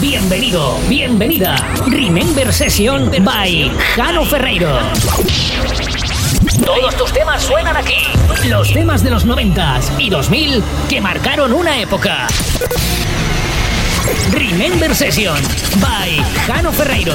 Bienvenido, bienvenida. Remember Session by Jano Ferreiro. Todos tus temas suenan aquí. Los temas de los 90 y 2000 que marcaron una época. Remember Session by Jano Ferreiro.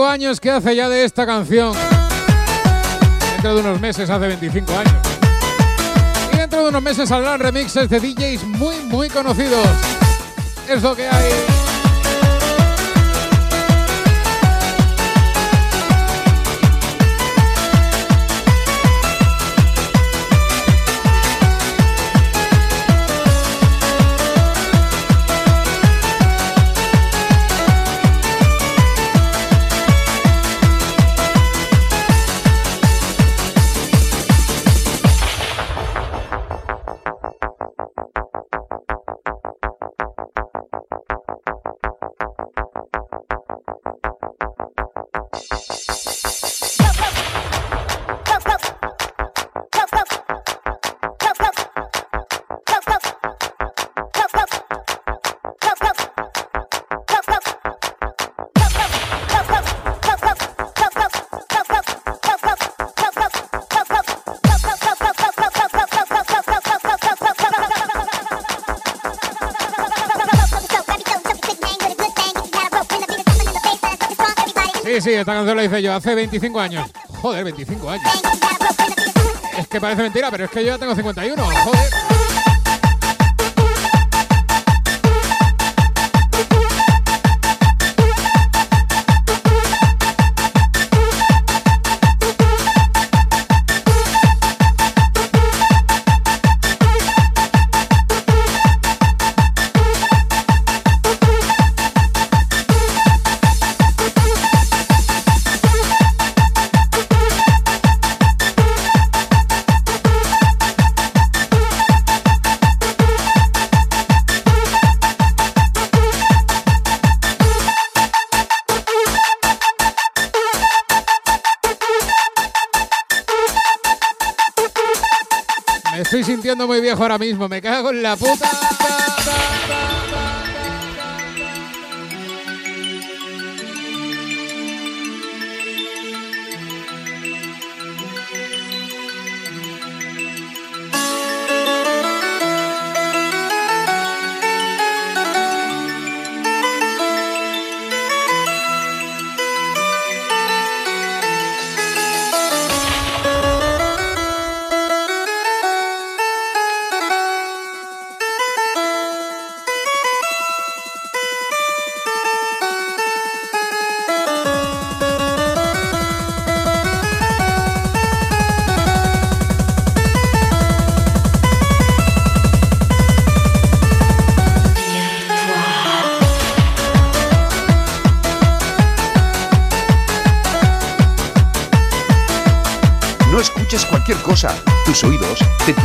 25 años que hace ya de esta canción. Dentro de unos meses hace 25 años. Y dentro de unos meses saldrán remixes de DJs muy, muy conocidos. Es lo que hay. Sí, esta canción la hice yo hace 25 años. Joder, 25 años. Es que parece mentira, pero es que yo ya tengo 51. Joder. Ahora mismo. Me cago en la puta.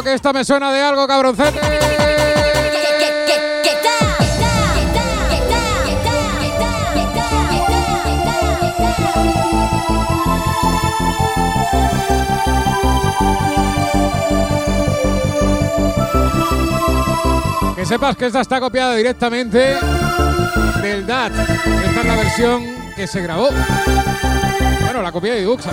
Que esta me suena de algo, cabroncete. Que sepas que esta está copiada directamente del DAT. Esta es la versión que se grabó. Bueno, la copia de Duxa.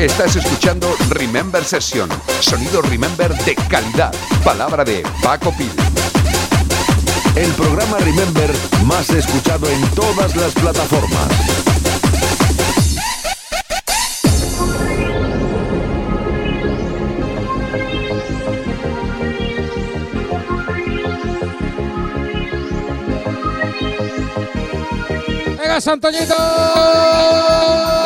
Estás escuchando Remember Session, sonido Remember de calidad. Palabra de Paco Pil. El programa Remember más escuchado en todas las plataformas. ¡Venga, Santoñito!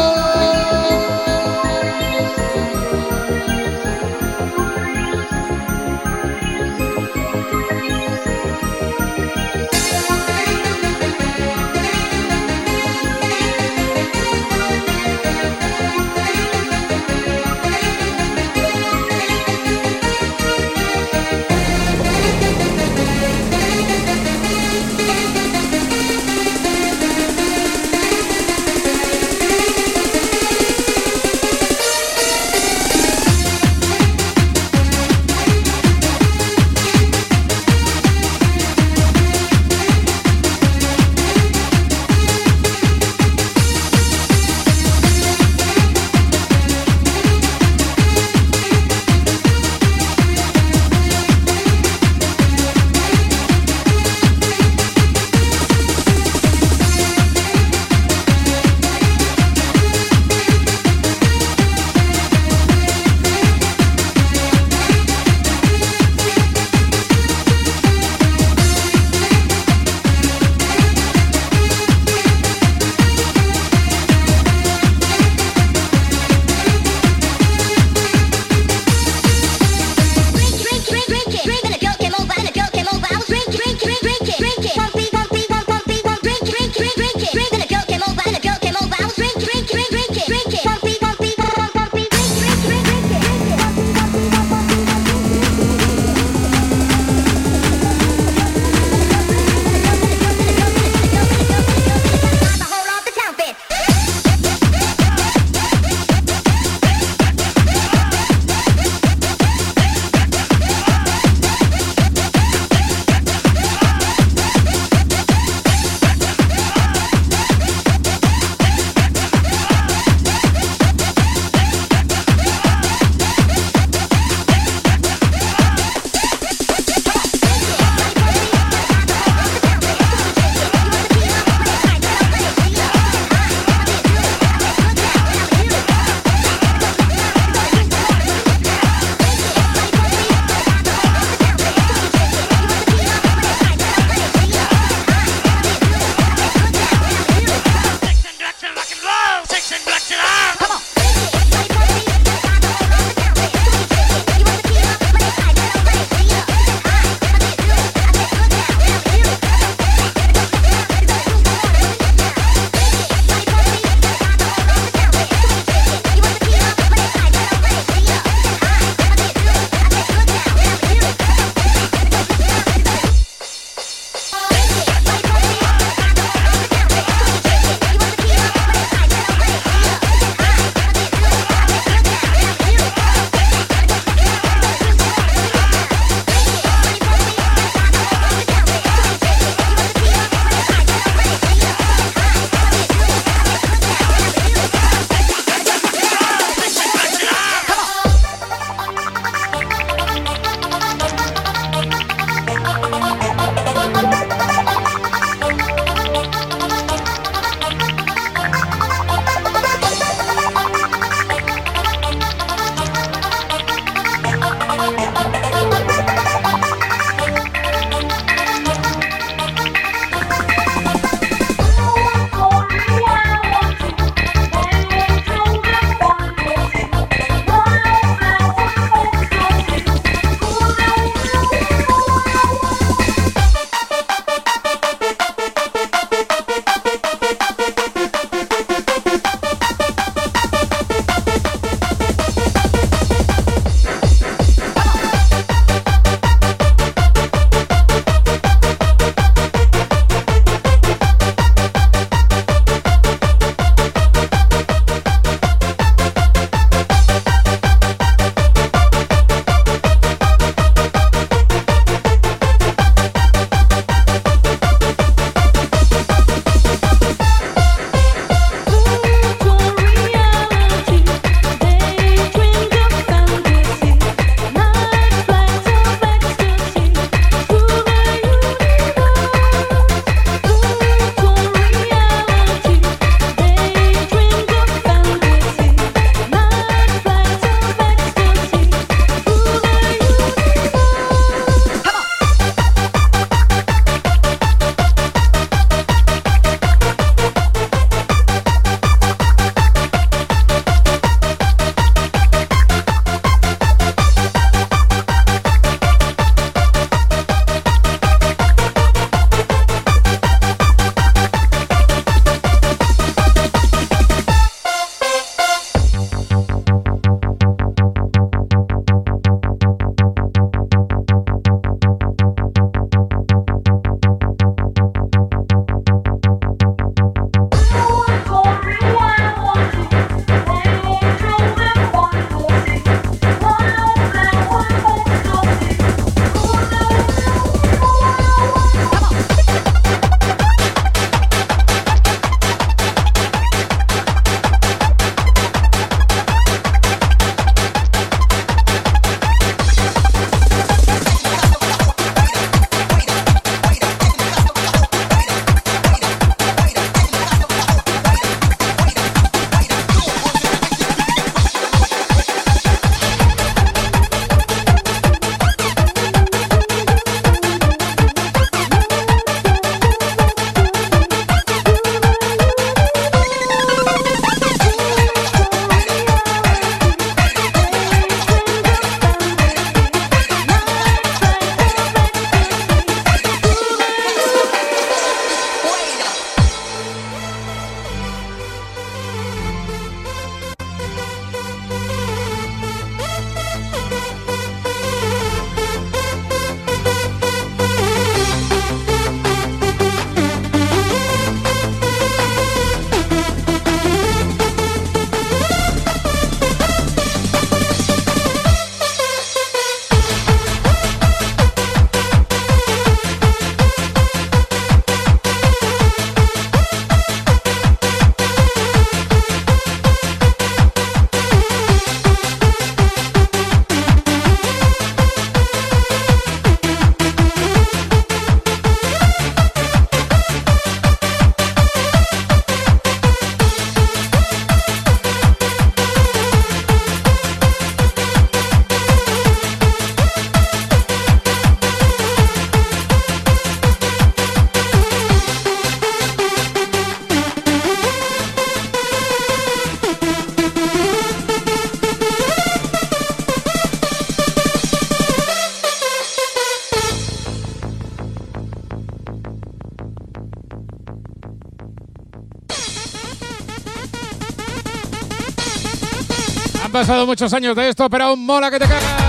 Muchos años de esto, pero aún mola que te cagas.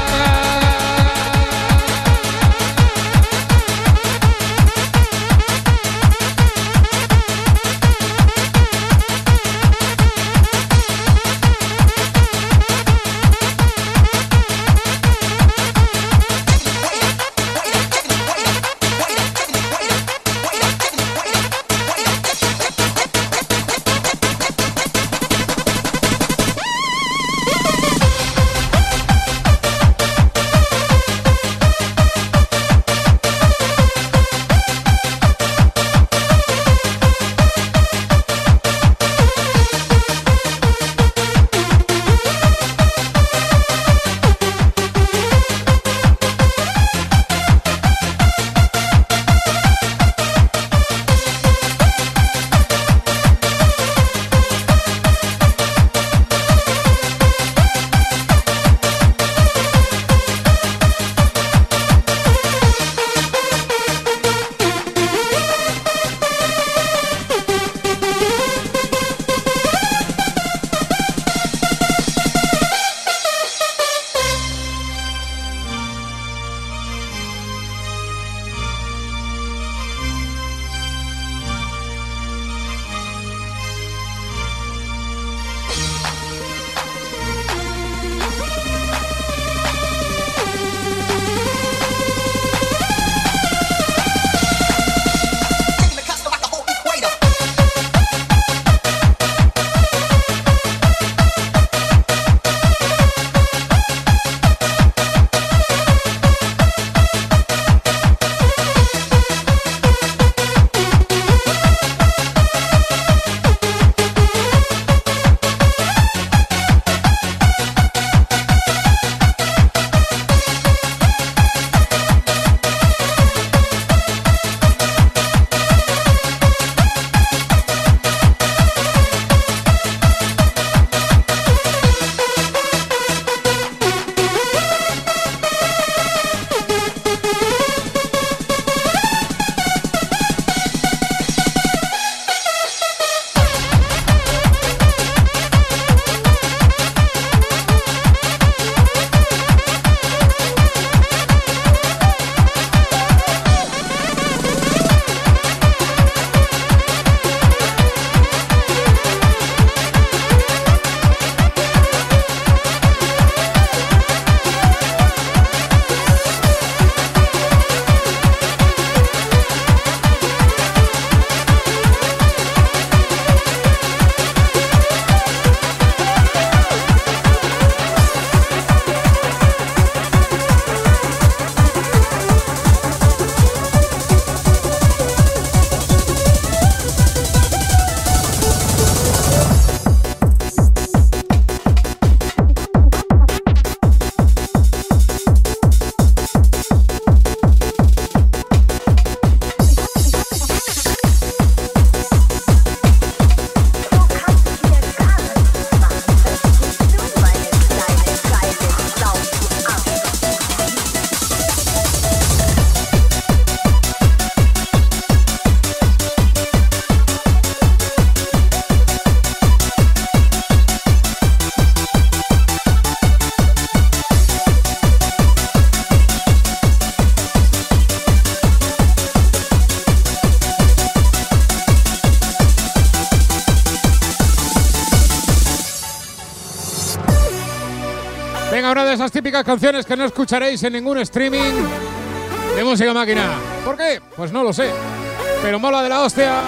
Canciones que no escucharéis en ningún streaming de música máquina. ¿Por qué? Pues no lo sé. Pero mola de la hostia.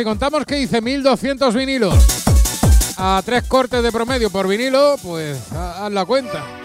Si contamos que hice 1200 vinilos a tres cortes de promedio por vinilo, pues haz la cuenta.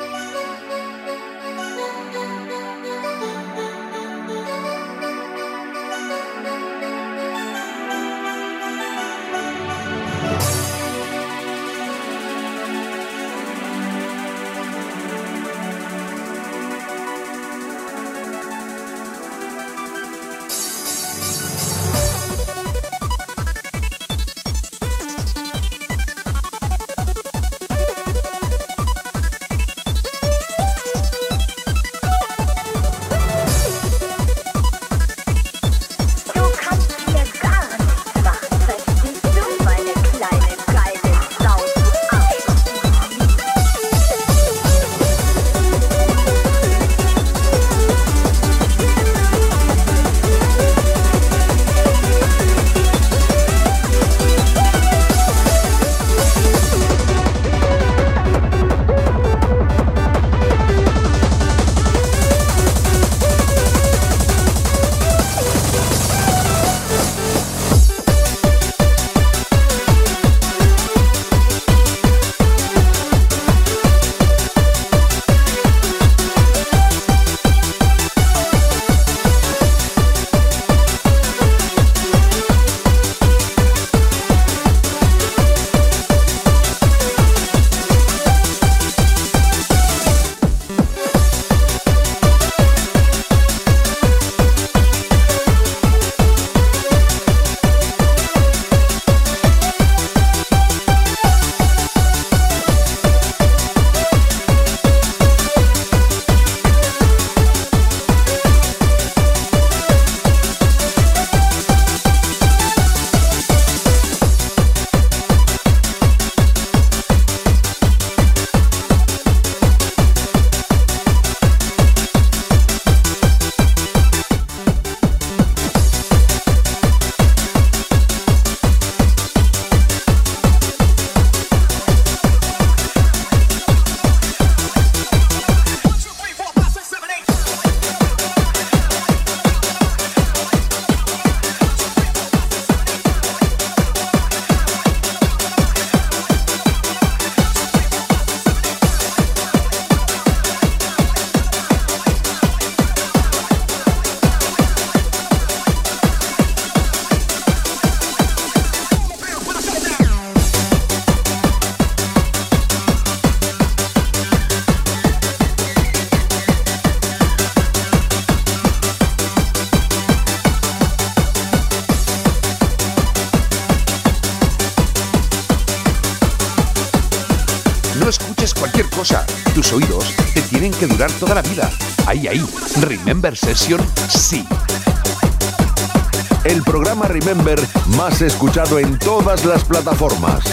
Toda la vida. Ahí, ahí. Remember Session, sí. El programa Remember más escuchado en todas las plataformas.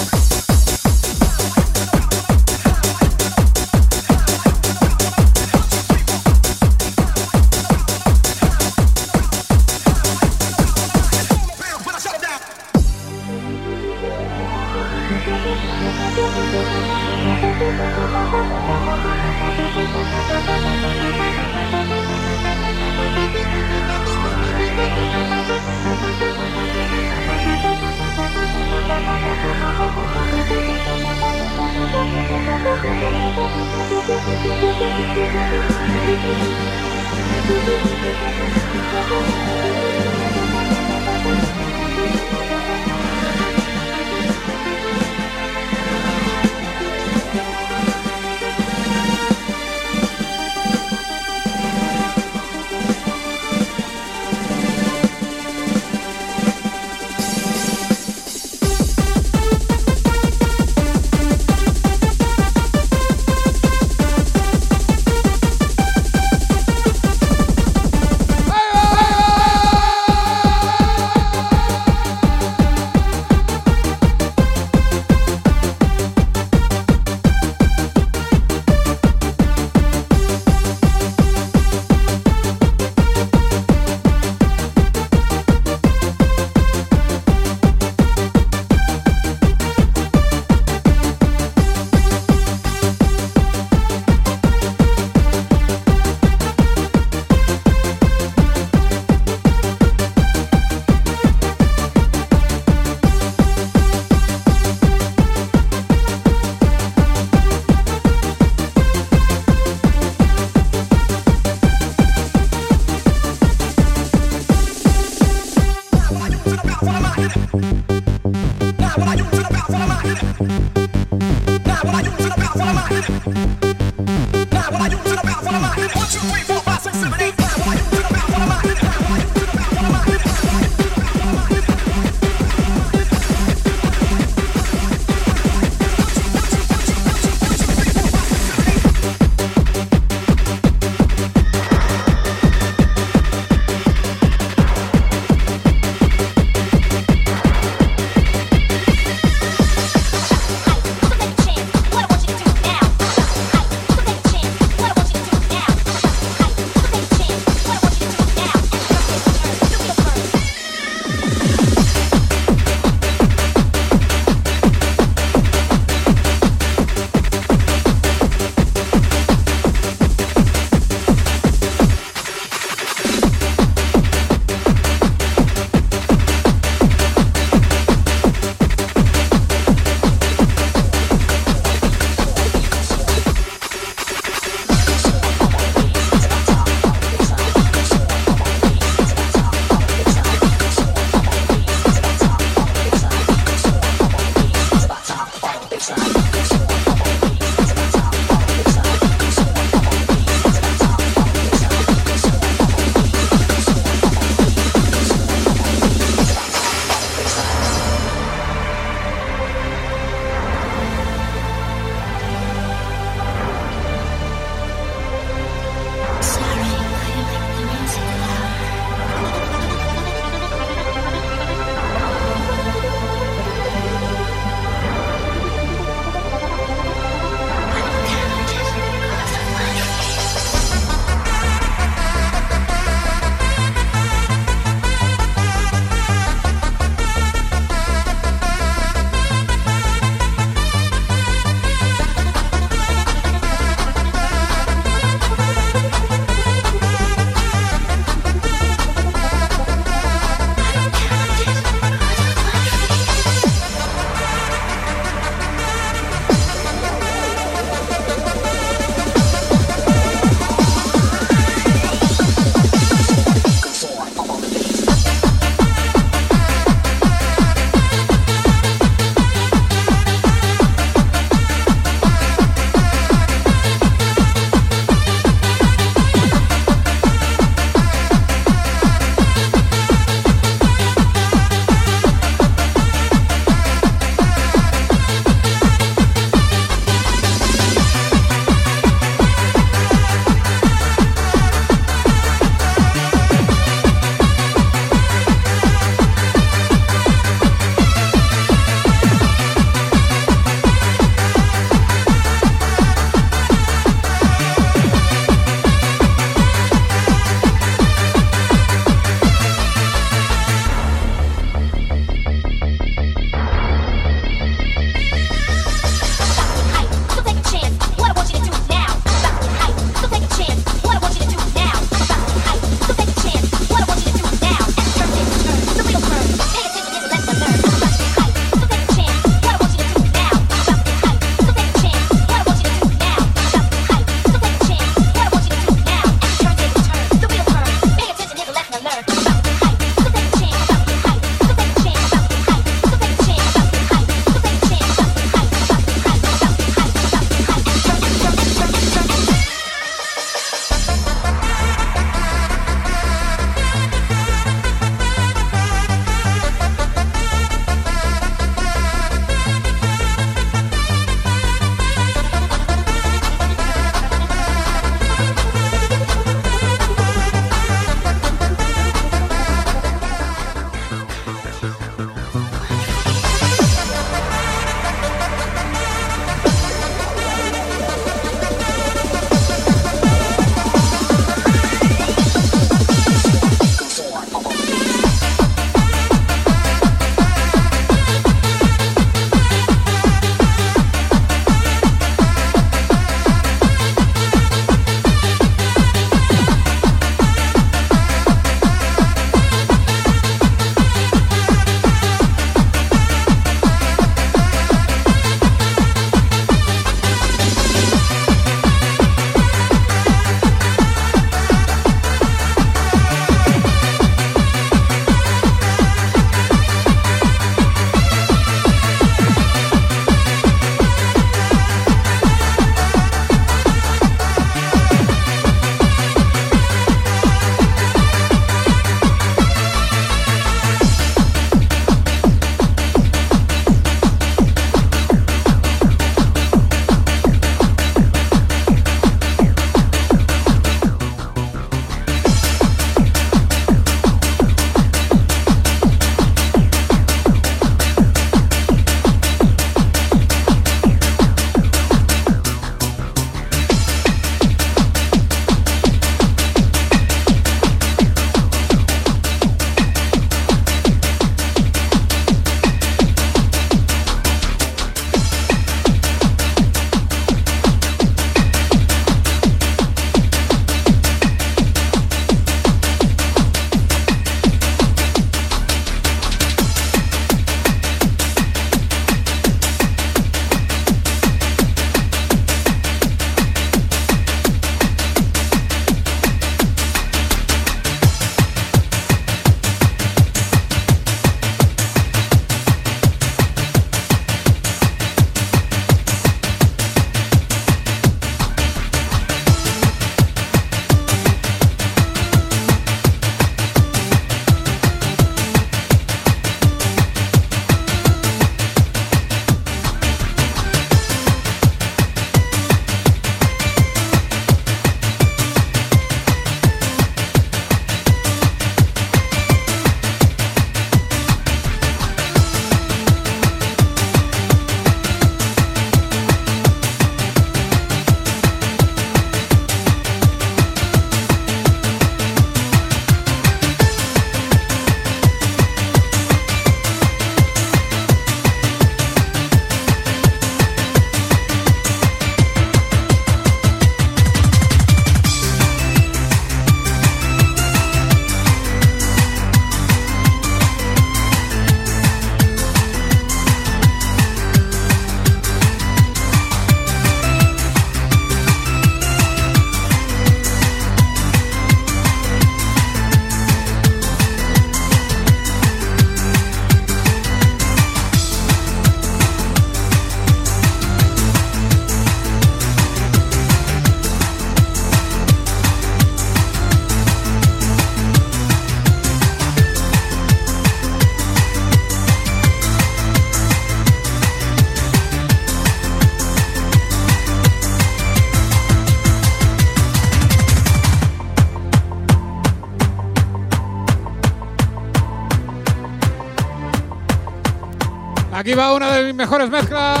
Aquí va una de mis mejores mezclas.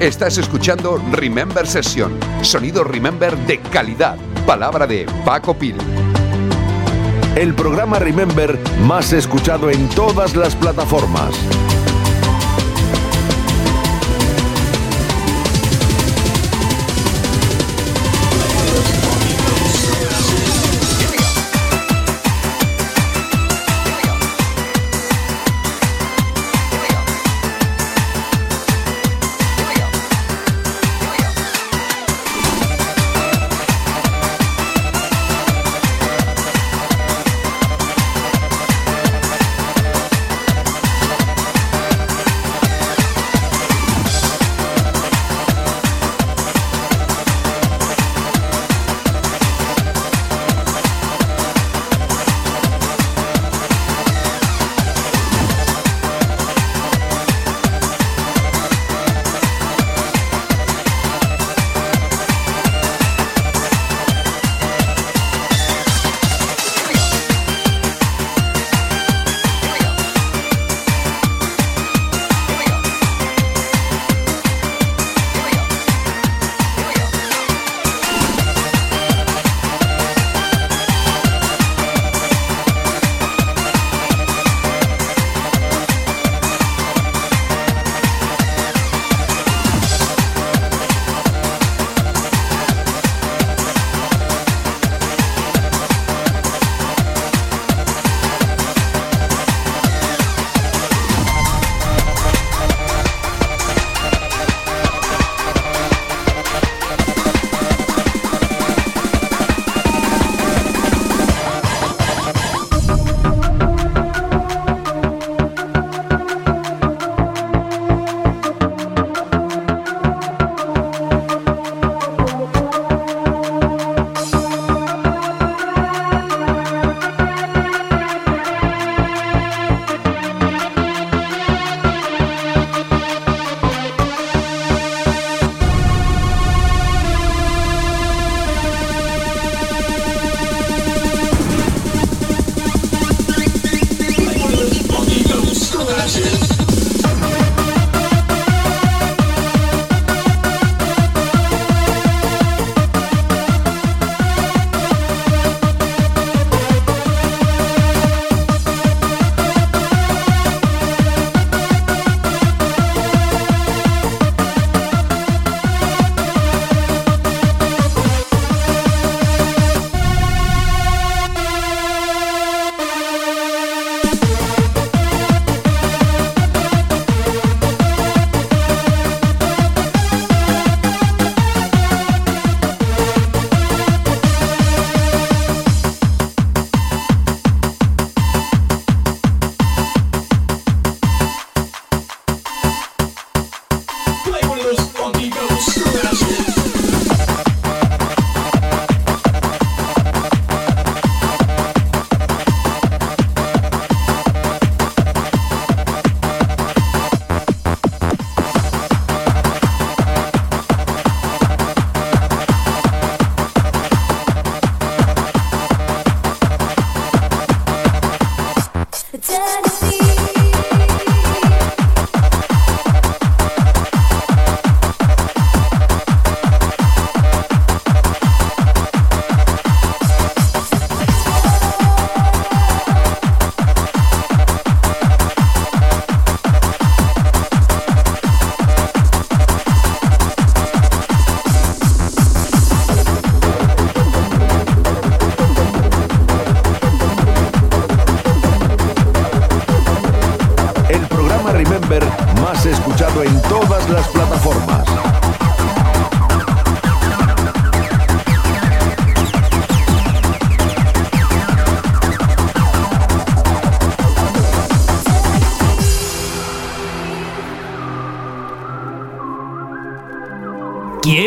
Estás escuchando Remember Session, sonido Remember de calidad. Palabra de Paco Pil. El programa Remember más escuchado en todas las plataformas.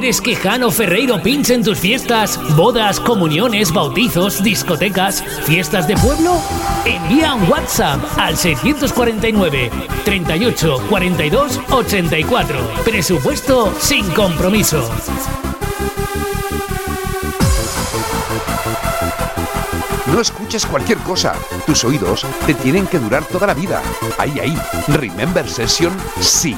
¿Quieres que Jano Ferreiro pinche en tus fiestas, bodas, comuniones, bautizos, discotecas, fiestas de pueblo? Envía un WhatsApp al 649 38 42 84. Presupuesto sin compromiso. No escuches cualquier cosa. Tus oídos te tienen que durar toda la vida. Ahí, ahí. Remember Session, sí.